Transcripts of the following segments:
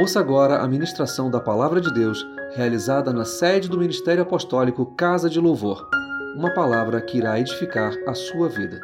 Ouça agora a ministração da Palavra de Deus, realizada na sede do Ministério Apostólico Casa de Louvor. Uma palavra que irá edificar a sua vida.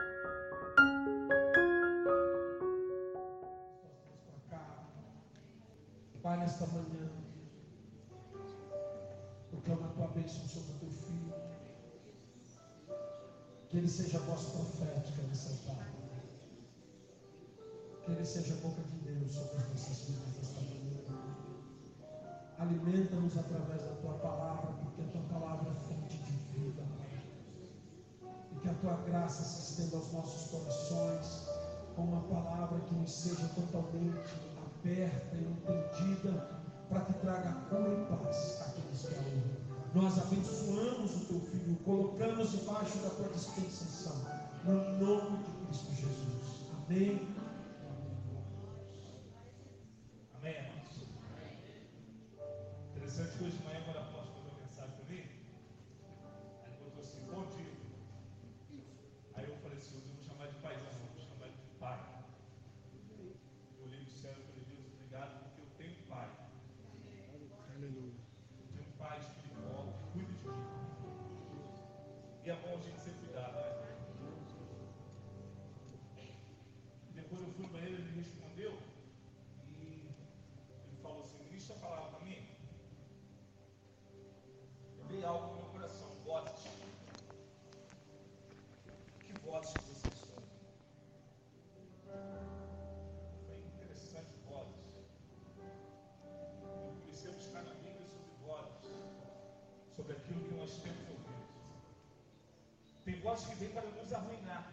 Vozes que vêm para nos arruinar.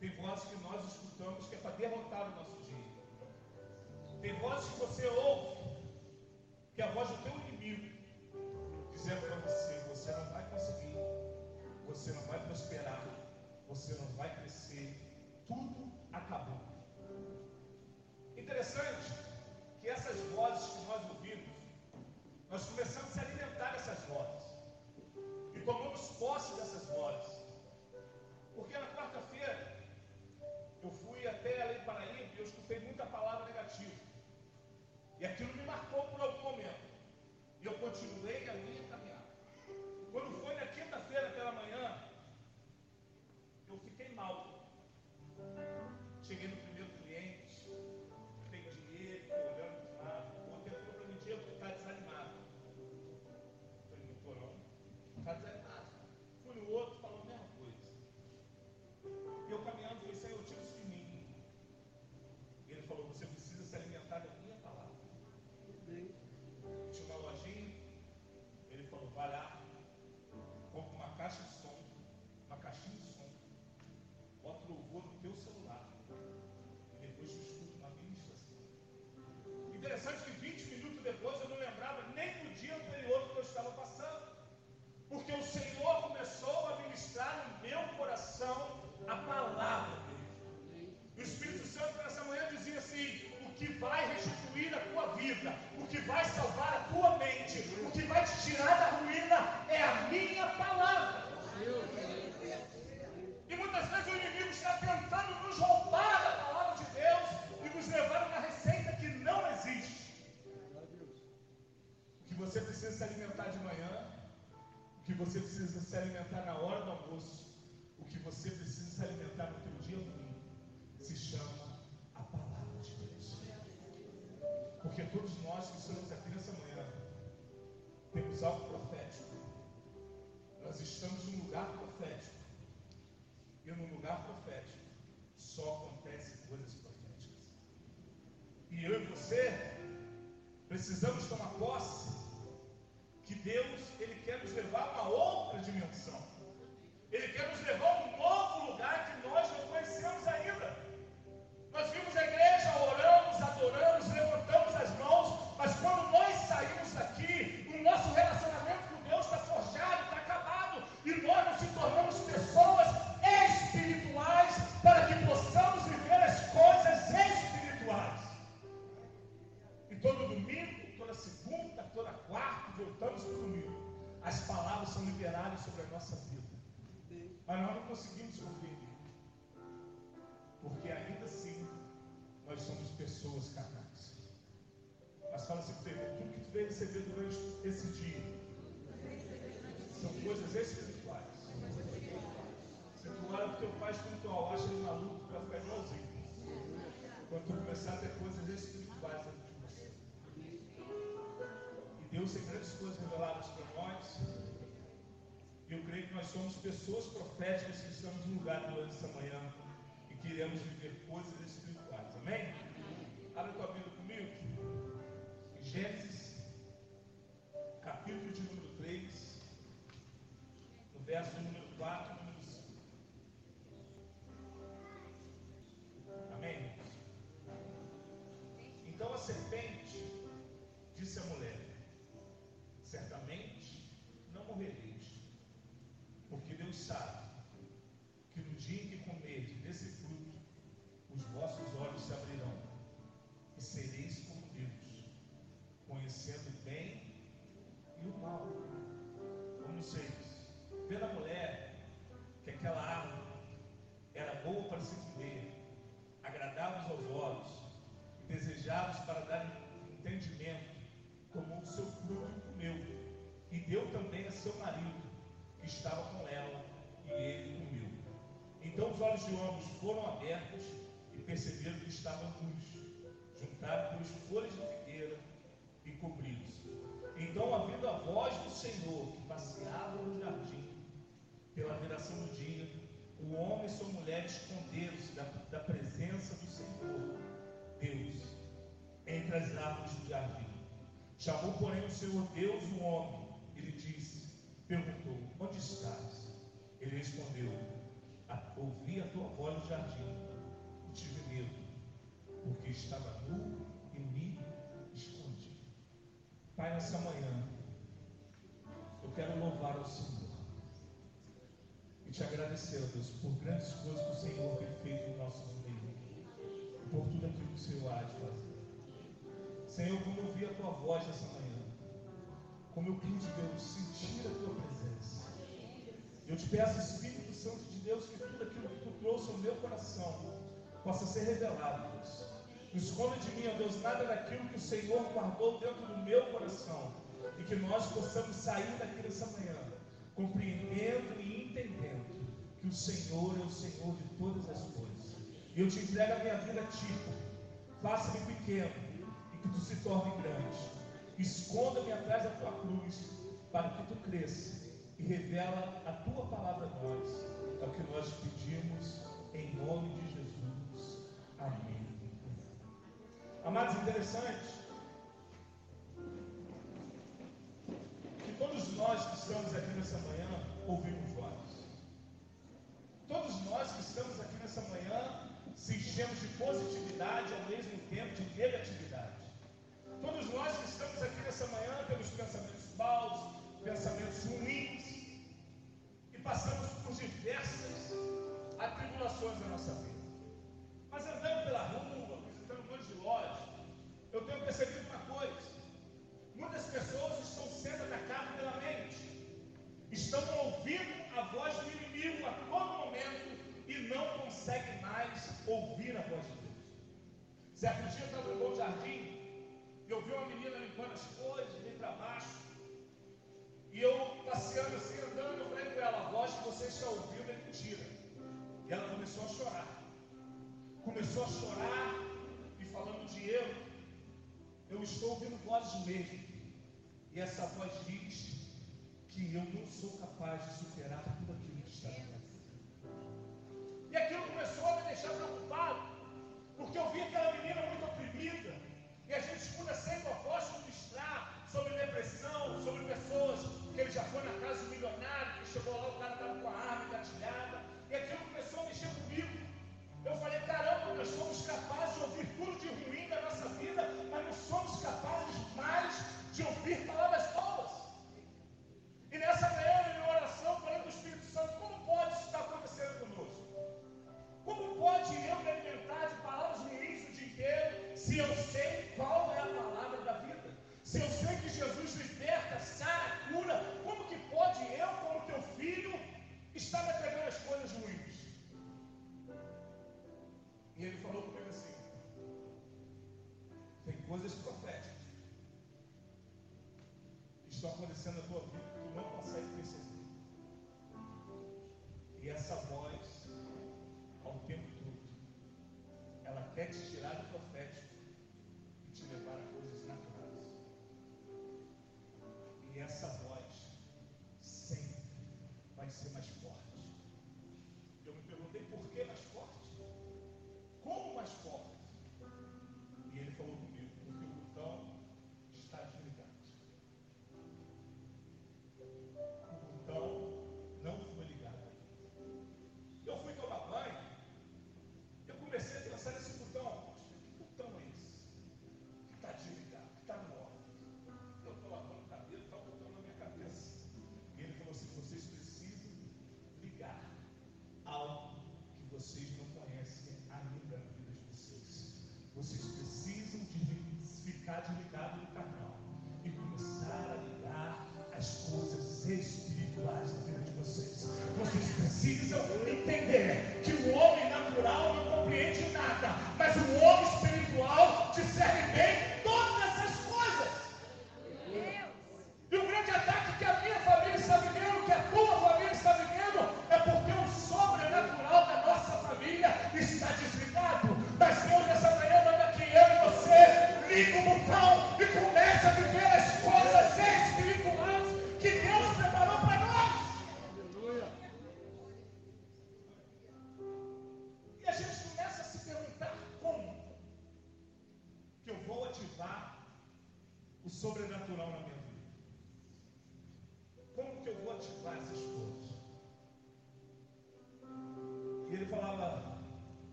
Tem vozes que nós escutamos que é para derrotar o nosso dia. Tem vozes que você ouve, que é a voz do teu inimigo, dizendo para você: você não vai conseguir, você não vai prosperar, você não vai crescer, tudo acabou. Interessante vai lá, compra uma caixa de som, uma caixinha de som, bota o louvor no teu celular e depois tu escuta uma ministração. Interessante que 20 minutos depois eu não lembrava nem do dia anterior que eu estava passando. Porque o Senhor começou a ministrar no meu coração a palavra dele. O Espírito Santo nessa manhã dizia assim: o que vai restituir a tua vida, o que vai salvar você precisa se alimentar de manhã, o que você precisa se alimentar na hora do almoço, o que você precisa se alimentar no teu dia domingo, se chama a palavra de Deus. Porque todos nós que estamos aqui nessa manhã temos algo profético. Nós estamos num lugar profético. E num lugar profético só acontecem coisas proféticas. E eu e você precisamos tomar posse que Deus ele quer nos levar a uma outra dimensão. Ele quer nos levar a um novo lugar que nós não conhecemos ainda. Nós vimos a igreja, Porque ainda assim, nós somos pessoas carnais. Mas fala assim tudo que tu veio receber durante esse dia são coisas espirituais. Se tu olha para o teu pai espiritual, acha ele maluco, vai ficar igualzinho. Quando tu começar a ter coisas espirituais dentro de você. E Deus tem grandes coisas reveladas para nós. E eu creio que nós somos pessoas proféticas que estamos no lugar durante essa manhã e queremos viver coisas espirituais. Amém? Abre tua Bíblia comigo. Em Gênesis, capítulo de número 3, no verso número 4 e número 5. Amém? Então a serpente disse à mulher: estava com ela, e ele comeu. Então os olhos de ambos foram abertos e perceberam que estavam nus, juntaram pois folhas de figueira e cobriram-se. Então, ouvindo a voz do Senhor que passeava no jardim, pela viração do dia, o homem e sua mulher esconderam-se da, da presença do Senhor, Deus, entre as árvores do jardim. Chamou, porém, o Senhor Deus o homem e lhe disse, perguntou, onde estás? Ele respondeu, "A- ouvi a tua voz no jardim e tive medo, porque estava nu e me escondi. Pai, nessa manhã, eu quero louvar ao Senhor e te agradecer, ó Deus, por grandes coisas que o Senhor tem feito em nossos meios e por tudo aquilo que o Senhor há de fazer. Senhor, como eu a tua voz nessa manhã, como eu pude, Deus, sentir a tua presença. Eu te peço, Espírito Santo de Deus, que tudo aquilo que tu trouxe ao meu coração possa ser revelado, Deus. Esconda de mim, ó Deus, nada daquilo que o Senhor guardou dentro do meu coração e que nós possamos sair daqui nessa manhã compreendendo e entendendo que o Senhor é o Senhor de todas as coisas. E eu te entrego a minha vida a ti. Faça-me pequeno e que tu se torne grande. Esconda-me atrás da tua cruz para que tu cresça e revela a tua palavra a nós. É o que nós pedimos em nome de Jesus. Amém. Amados, interessante que todos nós que estamos aqui nessa manhã ouvimos vozes. Todos nós que estamos aqui nessa manhã se enchemos de positividade ao mesmo tempo de negatividade. Todos nós que estamos aqui nessa manhã temos pensamentos maus, pensamentos ruins passamos por diversas atribulações na nossa vida. Mas andando pela rua, visitando um monte de lojas, eu tenho percebido uma coisa. Muitas pessoas estão sendo atacadas pela mente. Estão ouvindo a voz do inimigo a todo momento e não conseguem mais ouvir a voz de Deus. Certo dia eu estava no bom jardim e eu vi uma menina limpando as coisas, bem para baixo. E eu passeando assim, andando, eu falei com ela, a voz que você está ouvindo é mentira. E ela começou a chorar. Começou a chorar e falando de eu, eu estou ouvindo vozes mesmo. E essa voz diz que eu não sou capaz de superar tudo aquilo que está vida. E aquilo começou a me deixar preocupado, porque eu vi aquela menina muito oprimida, e a gente escuta sempre o apóstolo ministrar sobre depressão, sobre pessoas que ele já foi na casa do milionário, que chegou lá, o cara estava com a arma engatilhada, e aquilo começou a mexer comigo. Eu falei, caramba, nós somos capazes de ouvir tudo de ruim da nossa vida, mas não somos capazes mais de ouvir palavras E vocês não conhecem ainda na vida de vocês. Vocês precisam de ficar desligado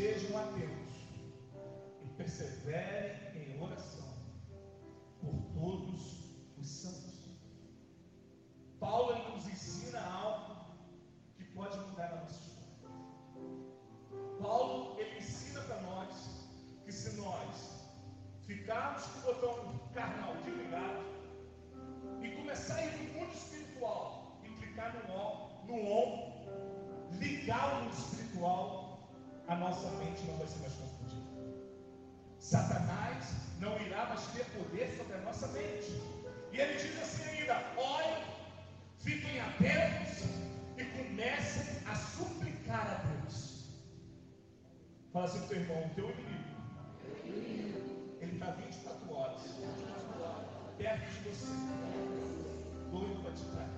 estejam atentos e perseverem em oração por todos os santos. Paulo nos ensina algo que pode mudar a nossa história. Paulo ele ensina para nós que se nós ficarmos com o botão carnal desligado e começar a ir no mundo espiritual e clicar no on, no on, ligar o mundo espiritual, a nossa mente não vai ser mais confundida. Satanás não irá mais ter poder sobre a nossa mente. E ele diz assim ainda: olhem, fiquem atentos e comecem a suplicar a Deus. Fala assim para o teu irmão, o teu inimigo. Ele está 24 horas perto de você, doido para te tragar.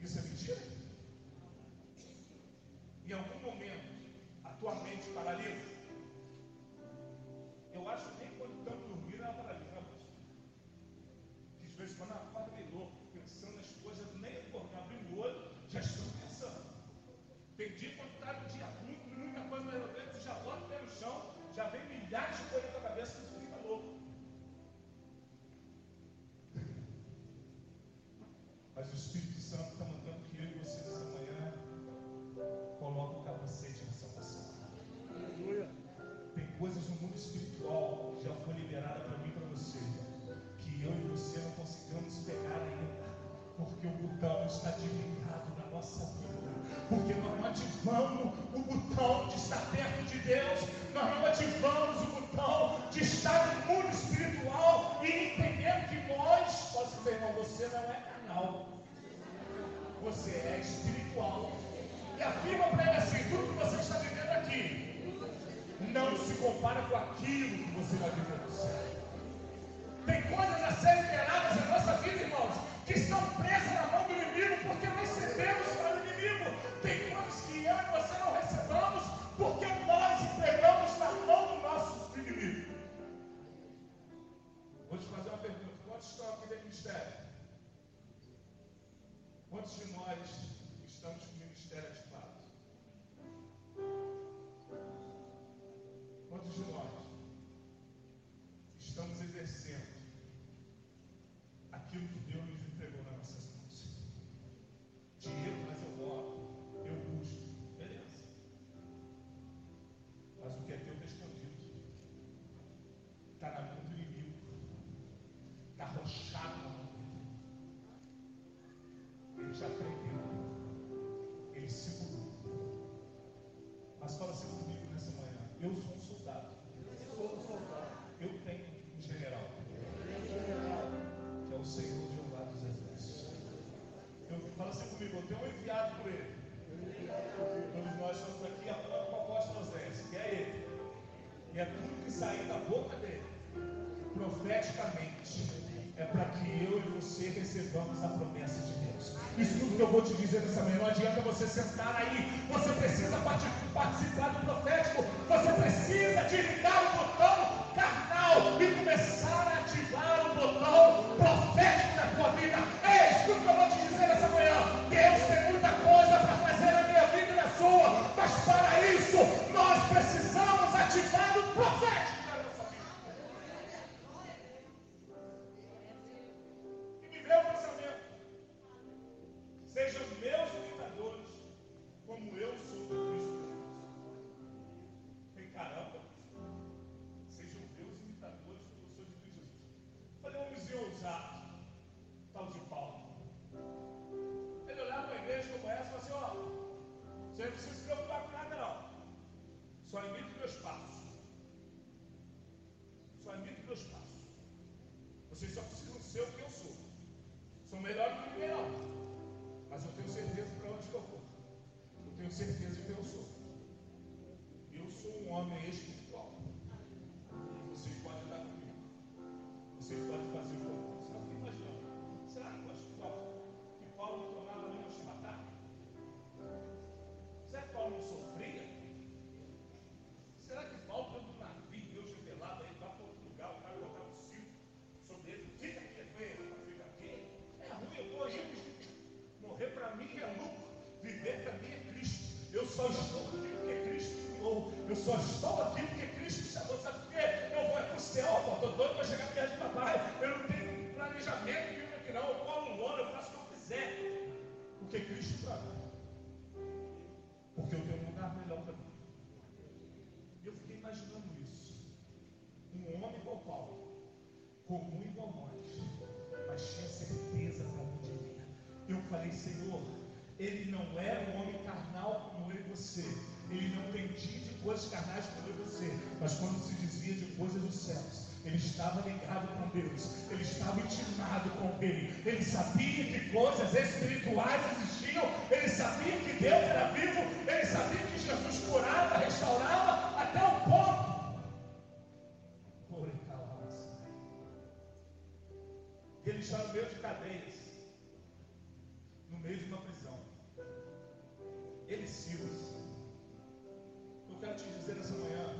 Isso é mentira? Em algum momento, a tua mente paralisa. Eu acho que coisas no mundo espiritual já foi liberada para mim e para você, que eu e você não conseguimos pegar ainda, porque o botão está desligado na nossa vida. Porque nós não ativamos o botão de estar perto de Deus, nós não ativamos o botão de estar no mundo espiritual e entendendo que nós, posso dizer, irmão, você não é carnal, você é espiritual. E afirma para ele assim: tudo que você está vivendo aqui não se compara com aquilo que você vai viver no céu. Tem coisas a serem liberadas na nossa vida, irmãos, que estão presas na comigo, eu tenho um enviado por ele. Todos nós estamos aqui a prova com o apóstolo Oséias, que é ele. E é tudo que sair da boca dele, profeticamente, é para que eu e você recebamos a promessa de Deus. Isso tudo que eu vou te dizer nessa manhã, não adianta você sentar aí. Você precisa participar do profético. Você precisa de ligar Porque Cristo mim. Porque eu tenho um lugar melhor para mim. Eu fiquei imaginando isso. Um homem igual Paulo, comum igual nós, mas tinha certeza para onde ia. Eu falei, Senhor, ele não era um homem carnal como eu e você. Ele não entendia de coisas carnais como eu e você. Mas quando se dizia de coisas dos céus, ele estava ligado com Deus. Ele estava intimado com Ele. Ele sabia que coisas espirituais existiam. Ele sabia que Deus era vivo. Ele sabia que Jesus curava, restaurava até o ponto. Ele está no meio de cadeias, no meio de uma prisão. Ele Silas. Eu quero te dizer nessa manhã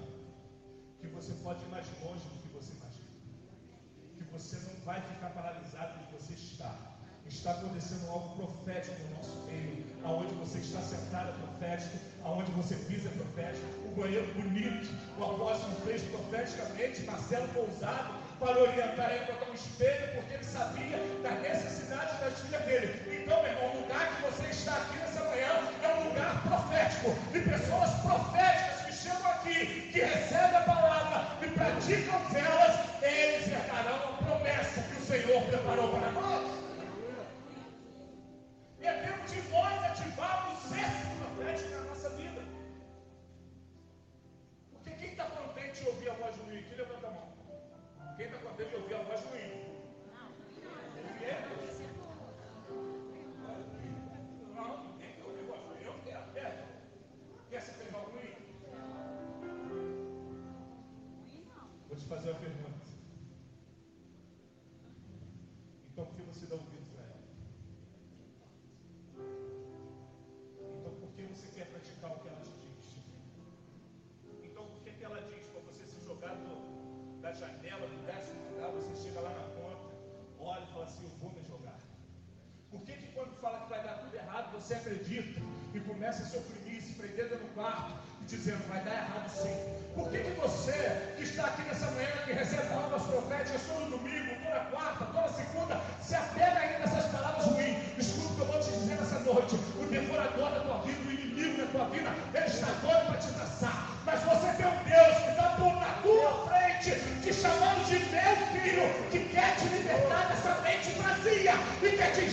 que você pode ir mais longe do que você imagina. Que você não vai ficar paralisado onde você está. Está acontecendo algo profético no nosso meio. Aonde você está sentado é profético. Aonde você pisa é profético. O banheiro bonito. O apóstolo fez profeticamente. Marcelo Pousado para orientar ele botar um espelho, porque ele sabia das necessidades das filhas dele. Então, meu irmão, o lugar que você está aqui nessa manhã é um lugar profético, de pessoas proféticas que chegam aqui, que recebem a palavra e praticam elas, eles herdarão a promessa que o Senhor preparou para nós.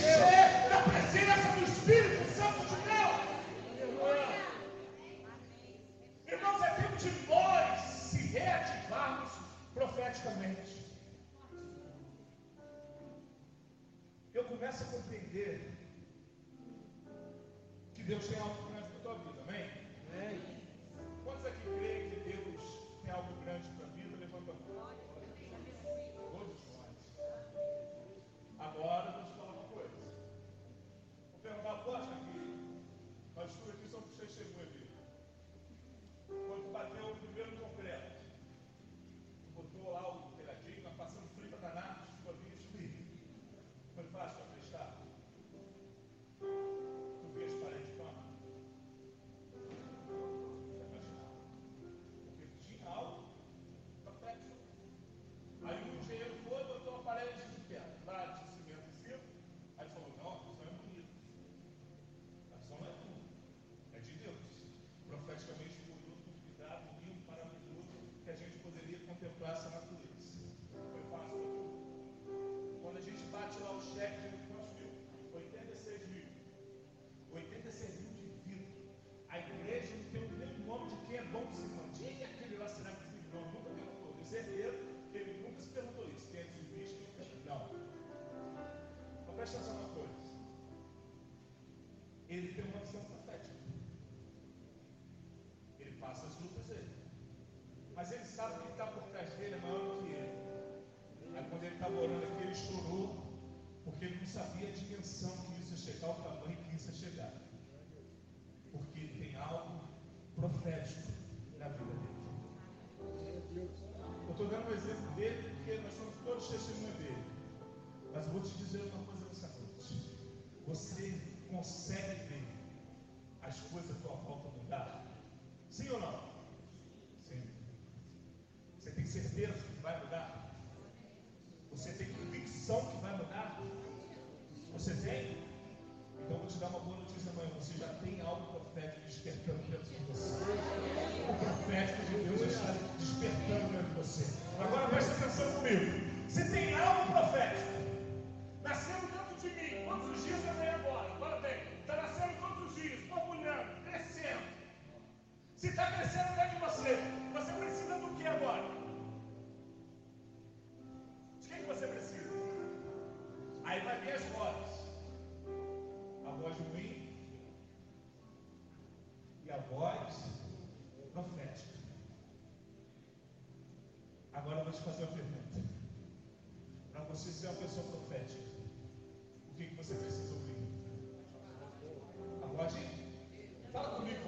E certeza ele nunca se perguntou isso. Quem é quem é Não. Então presta atenção numa coisa. Ele tem uma visão profética. Ele passa as lutas dele. Mas ele sabe que está por trás dele é maior do que ele. Aí quando ele estava orando aqui, ele chorou, porque ele não sabia a dimensão que isso ia chegar, o tamanho que isso ia chegar. Porque ele tem algo profético estou dando um exemplo dele, porque nós somos todos testemunhas dele. Mas vou te dizer uma coisa nessa noite. Você consegue ver as coisas à tua volta mudar? Sim ou não? Sim. Você tem certeza que vai mudar? Você tem convicção que vai mudar? Você tem? Então vou te dar uma boa notícia amanhã. Você já tem algo profético despertando dentro de você. Você. Agora presta atenção comigo. Se tem algo profético, nascendo dentro de mim, quantos os dias eu tenho agora? Agora tem. Está nascendo todos os dias, borbulhando, crescendo. Se está crescendo dentro de você, você precisa do que agora? De quem que você precisa? Aí vai vir as vozes. A voz ruim e a voz profética. Agora eu vou te fazer uma pergunta. Para você ser uma pessoa profética, o que, que você precisa ouvir? A voz de. Fala comigo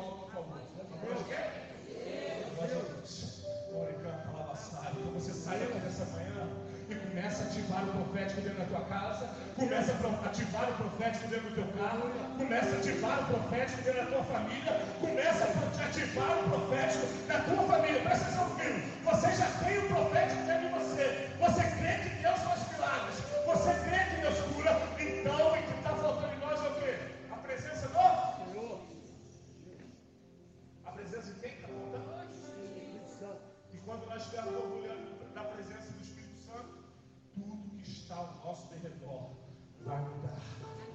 começa a ativar o profético dentro da tua casa, começa a ativar o profético dentro do teu carro, começa a ativar o profético dentro da tua família, começa a ativar o profético da tua família. Presta atenção comigo. Você já tem o profético dentro de você. Você crê que Deus faz milagres. Você crê que Deus cura. Então o que está faltando em nós é o quê? A presença do Senhor. A presença de quem está faltando? E quando nós estivermos orgulhando vai mudar.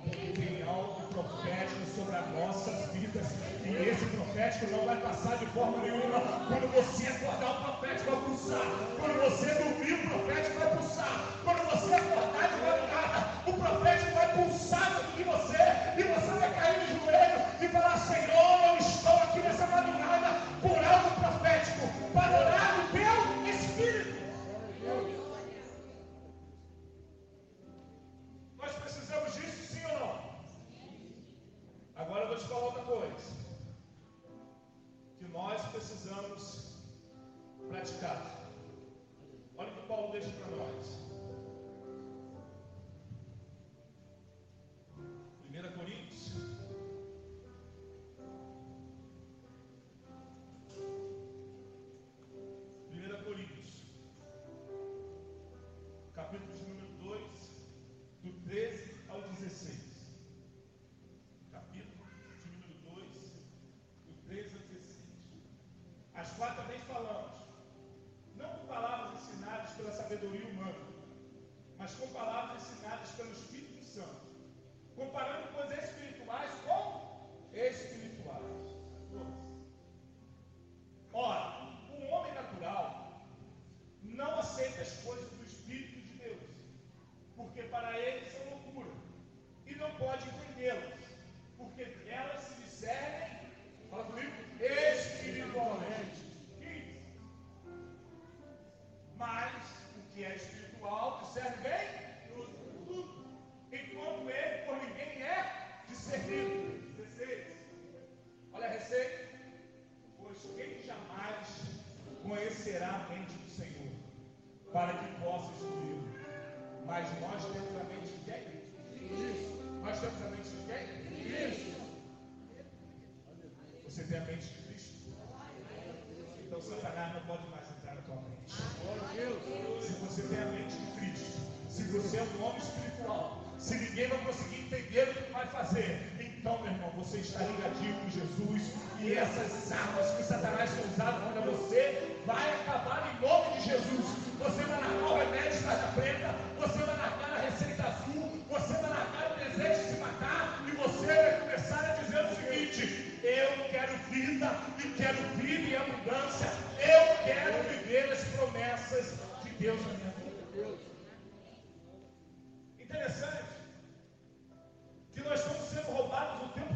Porque tem algo profético sobre as nossas vidas. E esse profético não vai passar de forma nenhuma. Quando você acordar, o profético vai pulsar. Quando você dormir, 4 também falamos, não com palavras ensinadas pela sabedoria humana, mas com palavras ensinadas pelo Espírito Santo. você está ligadinho com Jesus e essas armas que Satanás tem usado contra você vai acabar em nome de Jesus. Você vai largar o remédio tarja preta, você vai largar a receita azul, você vai largar o desejo de se matar e você vai começar a dizer o seguinte: eu quero vida e quero vida e abundância, eu quero viver as promessas de Deus na minha vida. Interessante que nós estamos sendo roubados o tempo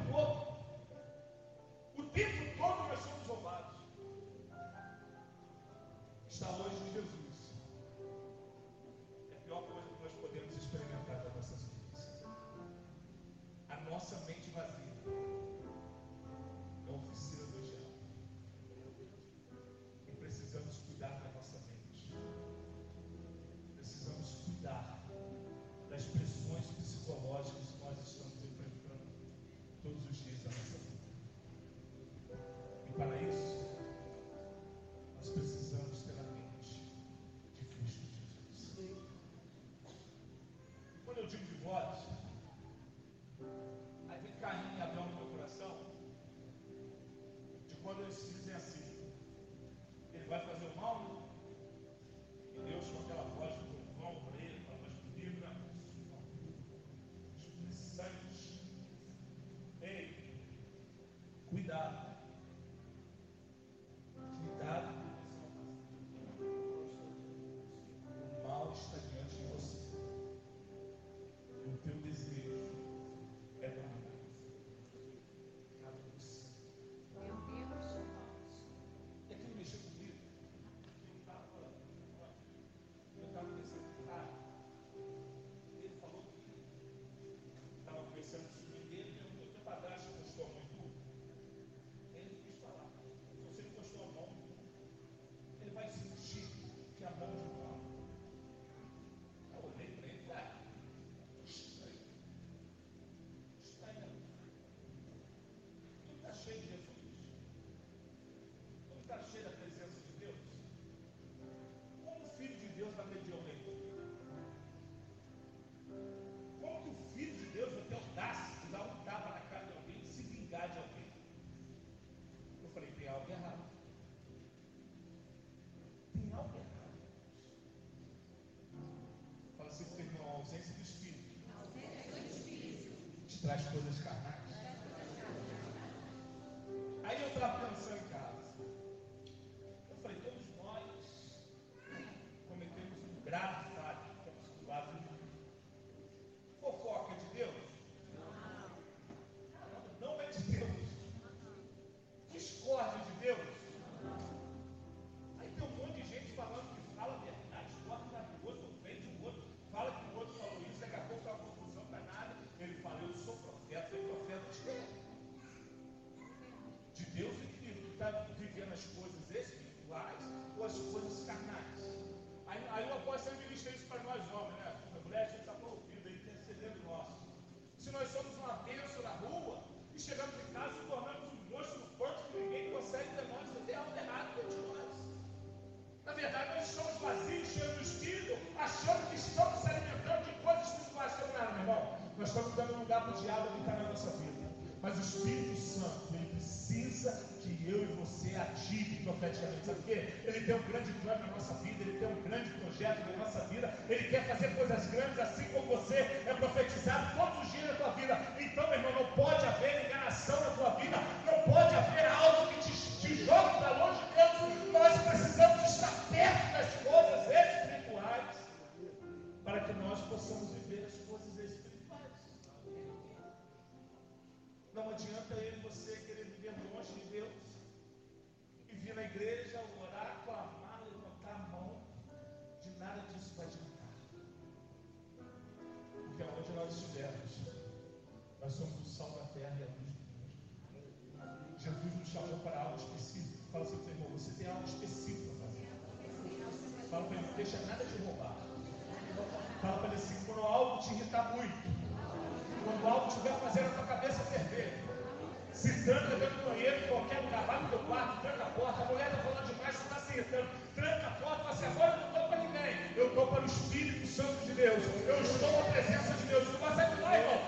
traz todas caras. as coisas espirituais ou as coisas carnais. Aí, aí o apóstolo ministra é isso para nós homens, né? A mulher, a gente está com ouvido, intercedendo nós. Se nós somos uma bênção na rua e chegamos em casa e tornamos um monstro no corpo que ninguém consegue de nós, é algo errado dentro de nós. Na verdade, nós estamos vazios, cheios do Espírito, achando que estamos se alimentando de coisas espirituais que não eram, irmão. Nós estamos dando lugar para o diabo habitar na nossa vida. Mas o Espírito Santo, precisa que eu e você ative profeticamente. Sabe por quê? Ele tem um grande plano na nossa vida, ele tem um grande projeto na nossa vida, ele quer fazer coisas grandes, assim como você é profetizado todos os dias na tua vida. Então, meu irmão, não pode haver enganação na tua Fala para ele, não deixa nada te roubar. Fala para ele assim, quando algo te irritar muito, quando algo estiver fazendo a tua cabeça ferver, se tranca dentro do banheiro, em qualquer lugar, vai no teu quarto, tranca a porta, a mulher está falando demais, você está se irritando, tranca a porta, fala assim, agora não estou para ninguém, eu estou para o Espírito Santo de Deus, eu estou na presença de Deus, tu vai sair de lá, irmão,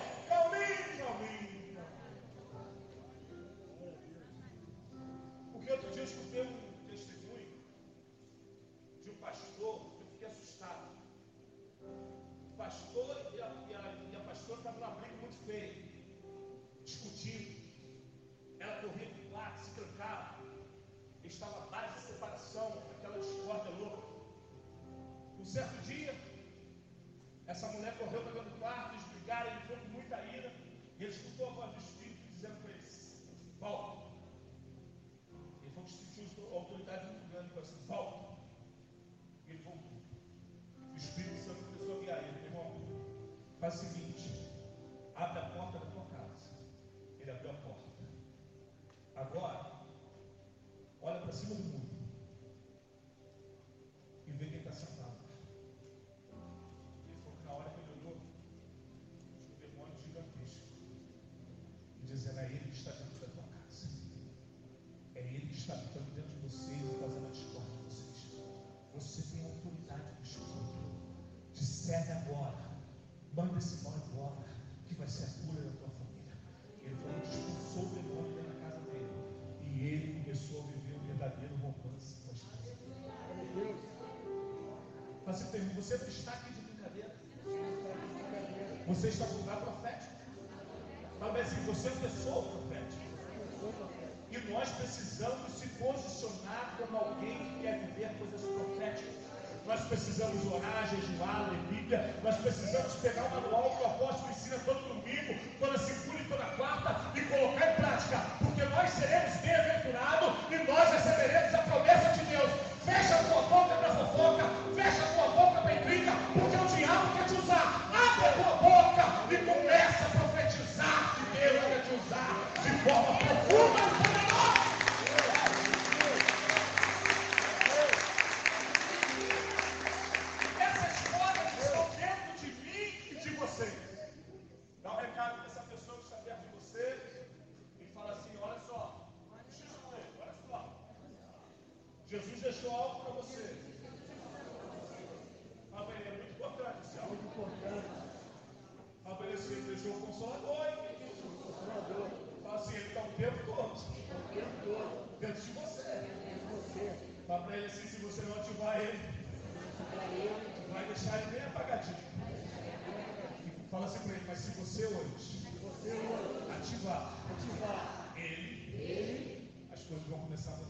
certo dia, essa mulher correu para dentro do quarto, eles brigaram, ele foi com muita ira, e ele escutou a voz do Espírito dizendo para eles: volta. Ele foi sentiu a autoridade muito grande, falou assim: volta. Ele voltou. O Espírito Santo começou a guiar ele, irmão. Faz o seguinte: Manda esse mal embora, que vai ser a cura da tua família. Ele falou que expulsou o demônio da casa dele. E ele começou a viver um verdadeiro romance com a esposa. Mas você, tem- você não está aqui de brincadeira. Você está no lugar profético. Talvez assim, você é uma pessoa profética. E nós precisamos se posicionar como alguém que quer viver coisas proféticas. Nós precisamos orar, jejuar, ler Bíblia. Nós precisamos pegar o manual que o apóstolo ensina todo domingo,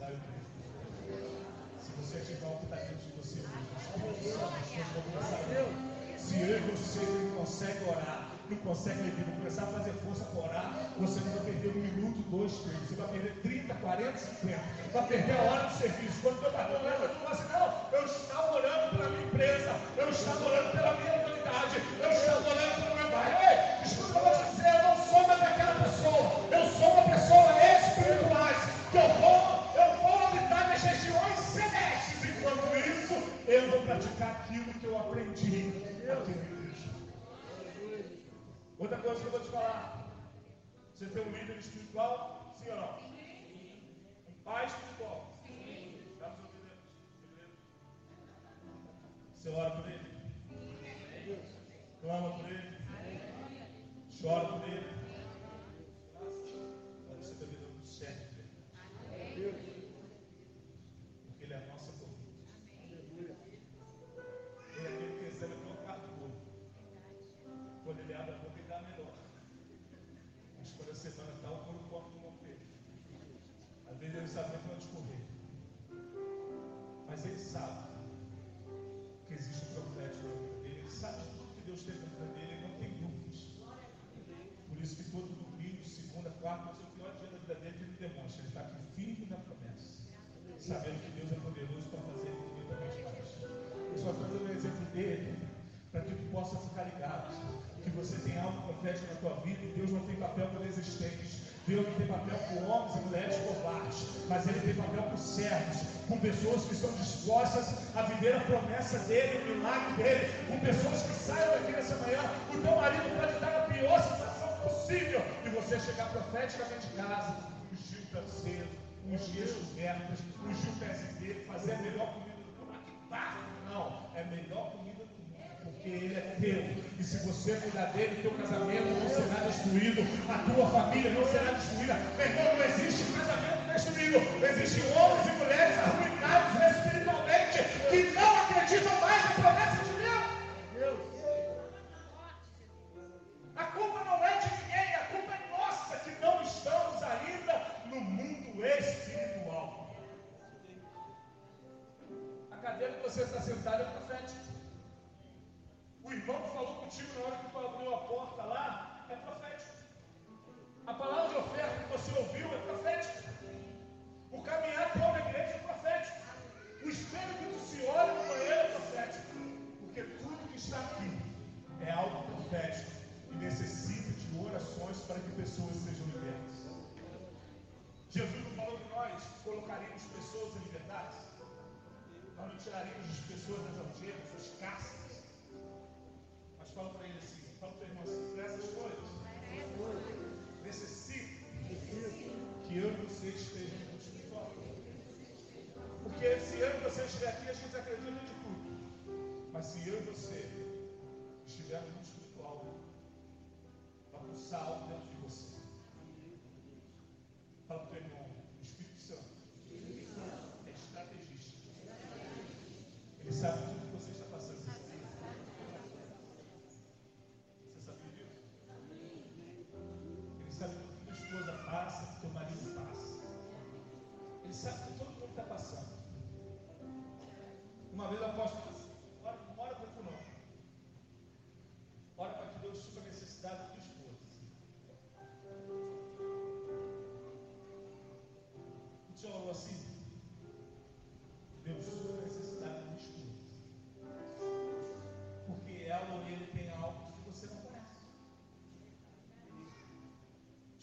Eu. Se você ativar o que está dentro de você. Se eu e você não consegue orar, não consegue ler, não começar a fazer força para orar, você não vai perder um minuto, dois, três, você vai perder 30, 40, 50, vai perder a hora do serviço. Quando o teu patrão olha, tu fala assim, não, eu estava orando pela minha empresa, eu estava orando pela minha autoridade, eu estava Outra coisa que eu vou te falar. Você tem um líder espiritual? Sim ou não? Um pai espiritual? Dá os seus Você ora por ele? Clama por ele? Chora por ele? Às vezes ele sabe para onde correr. Mas ele sabe que existe um profético na vida dele. Ele sabe de tudo que Deus tem na vida dele, ele não tem dúvidas. Por isso que todo domingo, segunda, quarta, o pior dia da vida dele, ele demonstra. Ele está aqui firme na promessa. Sabendo que Deus é poderoso para fazer infinitamente mais. Eu só dando um exemplo dele para que tu possa ficar ligado. Que você tem algo profético na tua vida e Deus não tem papel para existentes. Deus não tem papel com homens e mulheres covardes, mas Ele tem papel com servos, com pessoas que estão dispostas a viver a promessa dele, o milagre dele, com pessoas que saiam daqui nessa manhã. O teu marido pode estar na pior situação possível e você chegar profeticamente em casa, ungir o travesseiro, ungir as cobertas, ungir o pezinho dele, fazer a melhor comida do mundo. Não, é melhor comida porque Ele é teu. E se você cuidar dele, teu casamento não será destruído, a tua família não será destruída. Meu irmão, não existe casamento destruído. Existem homens e mulheres arruinados espiritualmente que não acreditam mais na promessa fala para ele assim, fala para o irmão assim, para essas coisas, necessito que eu e você estejam no espiritual. Porque se eu e você estiver aqui, a gente acredita de tudo. Mas se eu e você estivermos no espiritual, vai pulsar algo dentro de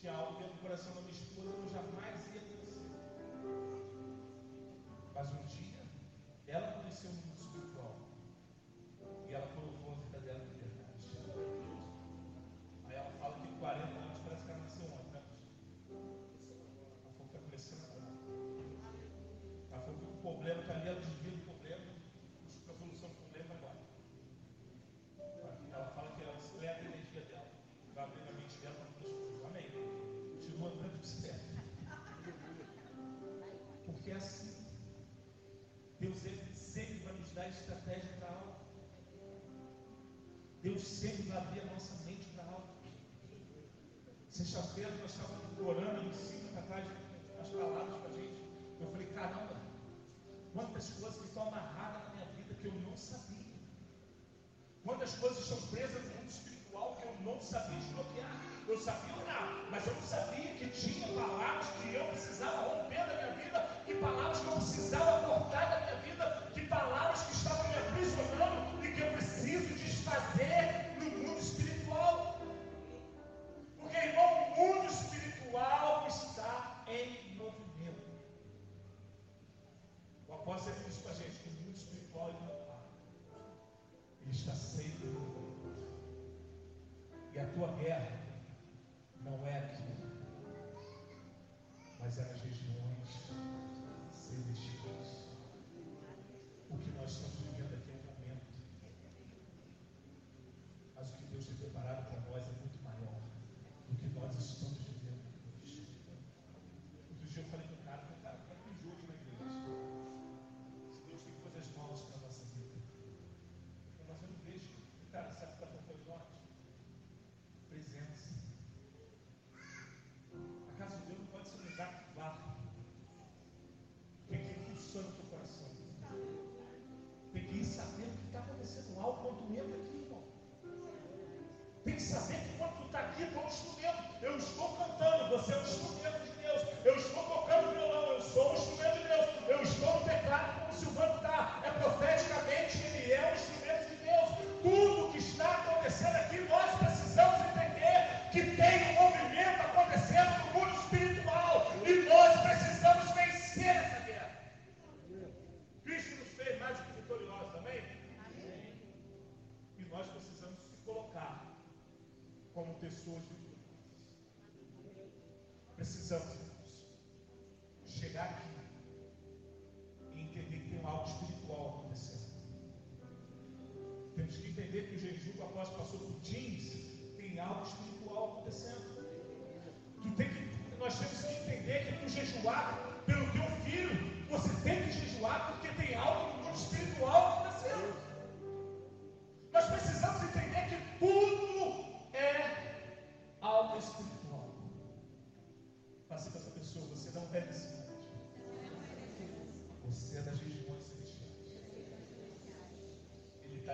Tinha algo dentro do coração da minha esposa que eu jamais ia conhecer. Mas um dia Deus sempre vai abrir a nossa mente para algo. Sexta-feira nós estávamos orando em cima para trás as palavras para a gente. Eu falei, caramba, quantas coisas estão amarradas na minha vida que eu não sabia. Quantas coisas estão presas no mundo espiritual que eu não sabia desbloquear. Eu sabia orar, mas eu não sabia que tinha palavras que eu precisava romper da minha vida, que palavras que eu precisava cortar da minha vida, que palavras que fazer acontecendo algo quando tu entra aqui, irmão. Tem que saber que quando tu está aqui, tu é um instrumento. Eu estou cantando, você é um instrumento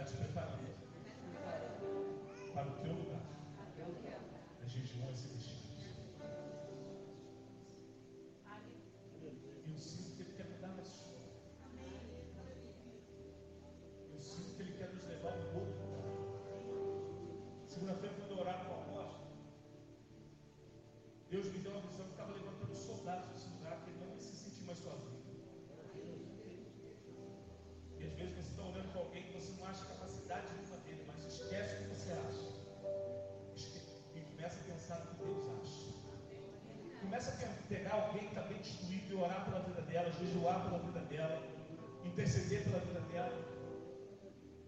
Ele está te preparando pegar alguém que está bem destruído e orar pela vida dela, jejuar pela vida dela, interceder pela vida dela.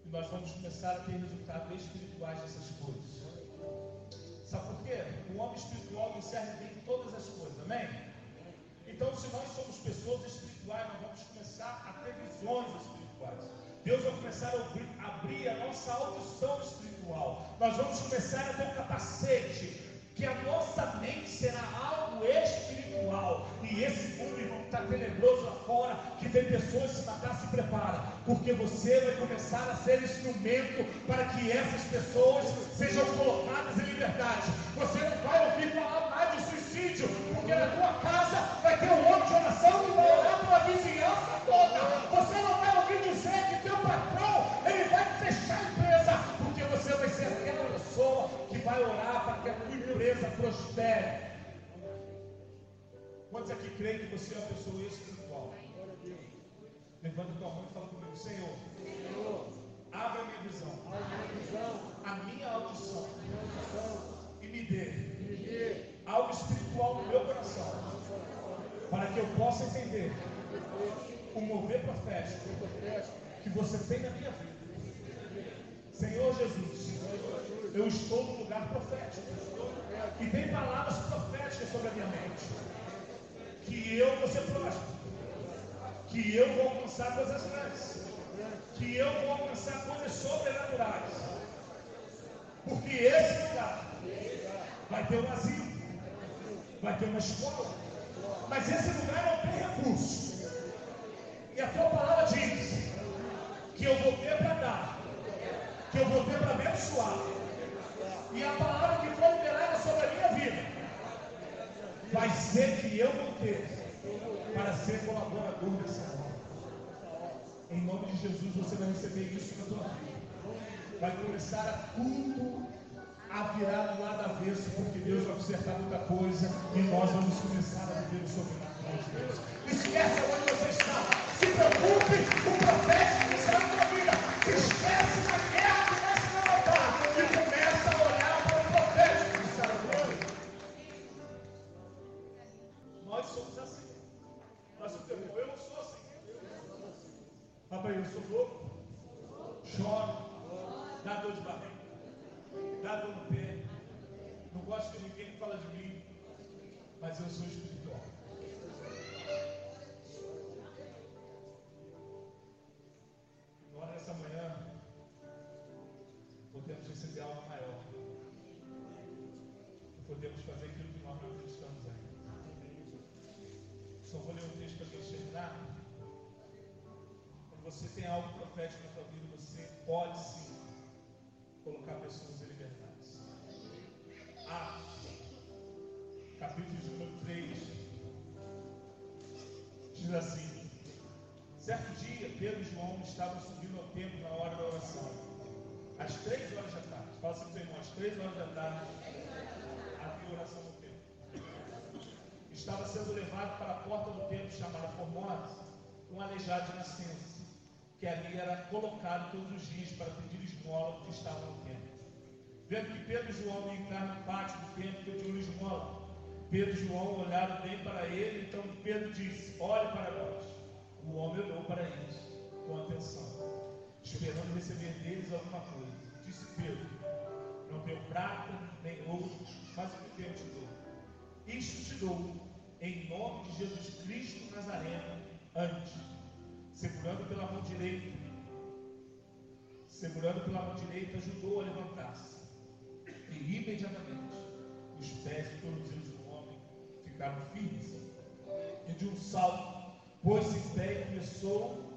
E nós vamos começar a ter resultados espirituais dessas coisas. Sabe por quê? O homem espiritual discerne bem todas as coisas, amém? Então, se nós somos pessoas espirituais, nós vamos começar a ter visões espirituais. Deus vai começar a abrir a nossa audição espiritual. Nós vamos começar a ter um capacete que a nossa mente será algo espiritual. E esse mundo, irmão, está tenebroso lá fora, que tem pessoas se matar, se prepara, porque você vai começar a ser instrumento para que essas pessoas sejam colocadas em liberdade. Você não vai ouvir falar mais de suicídio, porque na tua casa vai ter um homem de oração que vai orar pela vizinhança toda. Você não vai ouvir dizer que teu patrão ele vai fechar a empresa, porque você vai ser aquela pessoa que vai orar para que a tua empresa prospere. Quantos aqui creem que você é uma pessoa espiritual? Levanta tua mão e fala comigo, Senhor, abre a minha visão, a minha audição e me dê algo espiritual no meu coração, para que eu possa entender o mover profético que você tem na minha vida. Senhor Jesus, eu estou no lugar profético e tem palavras proféticas sobre a minha mente. Que eu vou ser próspero, que eu vou alcançar coisas grandes, que eu vou alcançar coisas sobrenaturais. Porque esse lugar vai ter um asilo, vai ter uma escola, mas esse lugar não tem recurso. E a tua palavra diz que eu vou ter para dar, que eu vou ter para abençoar. E a palavra que foi liberada sobre a minha vida vai ser que eu vou ter para ser colaborador dessa obra. Em nome de Jesus você vai receber isso na tua vida. Vai começar a tudo a virar do lado avesso, porque Deus vai consertar muita coisa e nós vamos começar a viver o sobrenatural de Deus. Esquece onde você está. Se preocupe o profético que choro, dá dor de barriga, dá dor no pé, não gosto que ninguém fala de mim, mas eu sou espiritual. Agora nessa manhã, podemos receber algo maior. Podemos fazer aquilo que nós não acreditamos ainda. Só vou ler um texto para gente terminar. Você tem algo profético na sua vida, você pode sim colocar pessoas em liberdade. Atos, capítulo de número 3, diz assim: Certo dia, Pedro e João estavam subindo ao templo na hora da oração, às três horas da tarde. Fala assim, irmão, às três horas da tarde, havia oração no templo. Estava sendo levado para a porta do templo chamada Formosa, um aleijado de nascença, que ali era colocado todos os dias para pedir esmola que estavam no templo. Vendo que Pedro e João iam entrar no pátio do templo pediram esmola. Pedro e João olharam bem para ele, então Pedro disse: Olhe para nós. O homem olhou para eles com atenção, esperando receber deles alguma coisa. Disse Pedro: Não tenho prata nem ouro, mas o que eu te dou? Isto te dou, em nome de Jesus Cristo Nazareno, antes, segurando pela mão direita, segurando pela mão direita, ajudou a levantar-se. E imediatamente os pés e tornozelos do homem ficaram firmes. E de um salto, pôs-se em pé e começou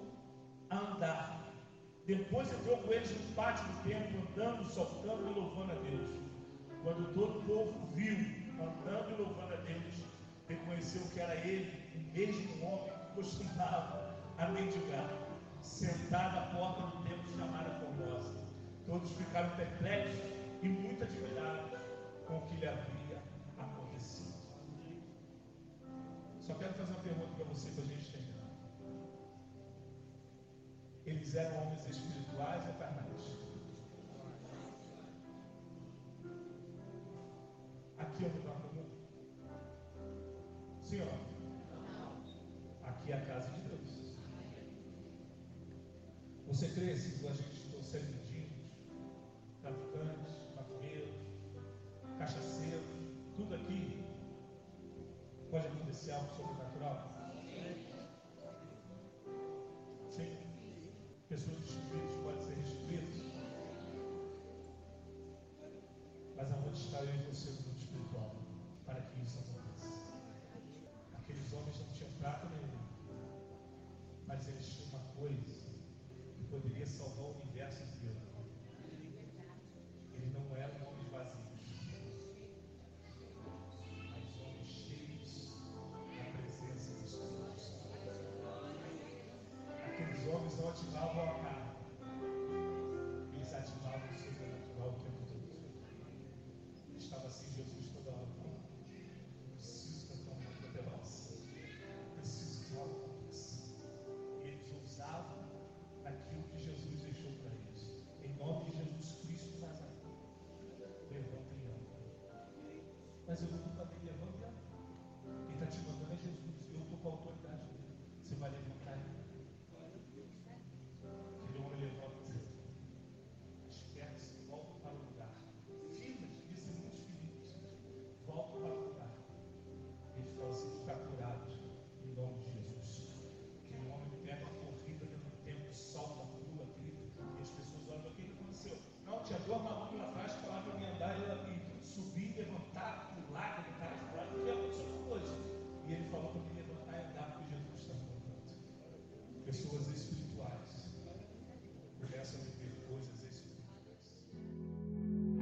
a andar. Depois entrou com eles no pátio do templo, andando, saltando e louvando a Deus. Quando todo o povo viu, andando e louvando a Deus, reconheceu que era ele, o mesmo homem que costumava a mendigar, sentado à porta do templo chamada Formosa. Todos ficaram perplexos e muito admirados com o que lhe havia acontecido. Só quero fazer uma pergunta para você para a gente terminar. Eles eram homens espirituais ou carnais? Aqui é o lugar comum? Sim? Aqui é a casa de. Você crê se a gente for ser mendigos, traficantes, maconheiros, cachaceiros, tudo aqui pode acontecer algo sobrenatural? Homens não ativavam a carne, eles ativavam o sobrenatural o tempo todo. Estava assim Jesus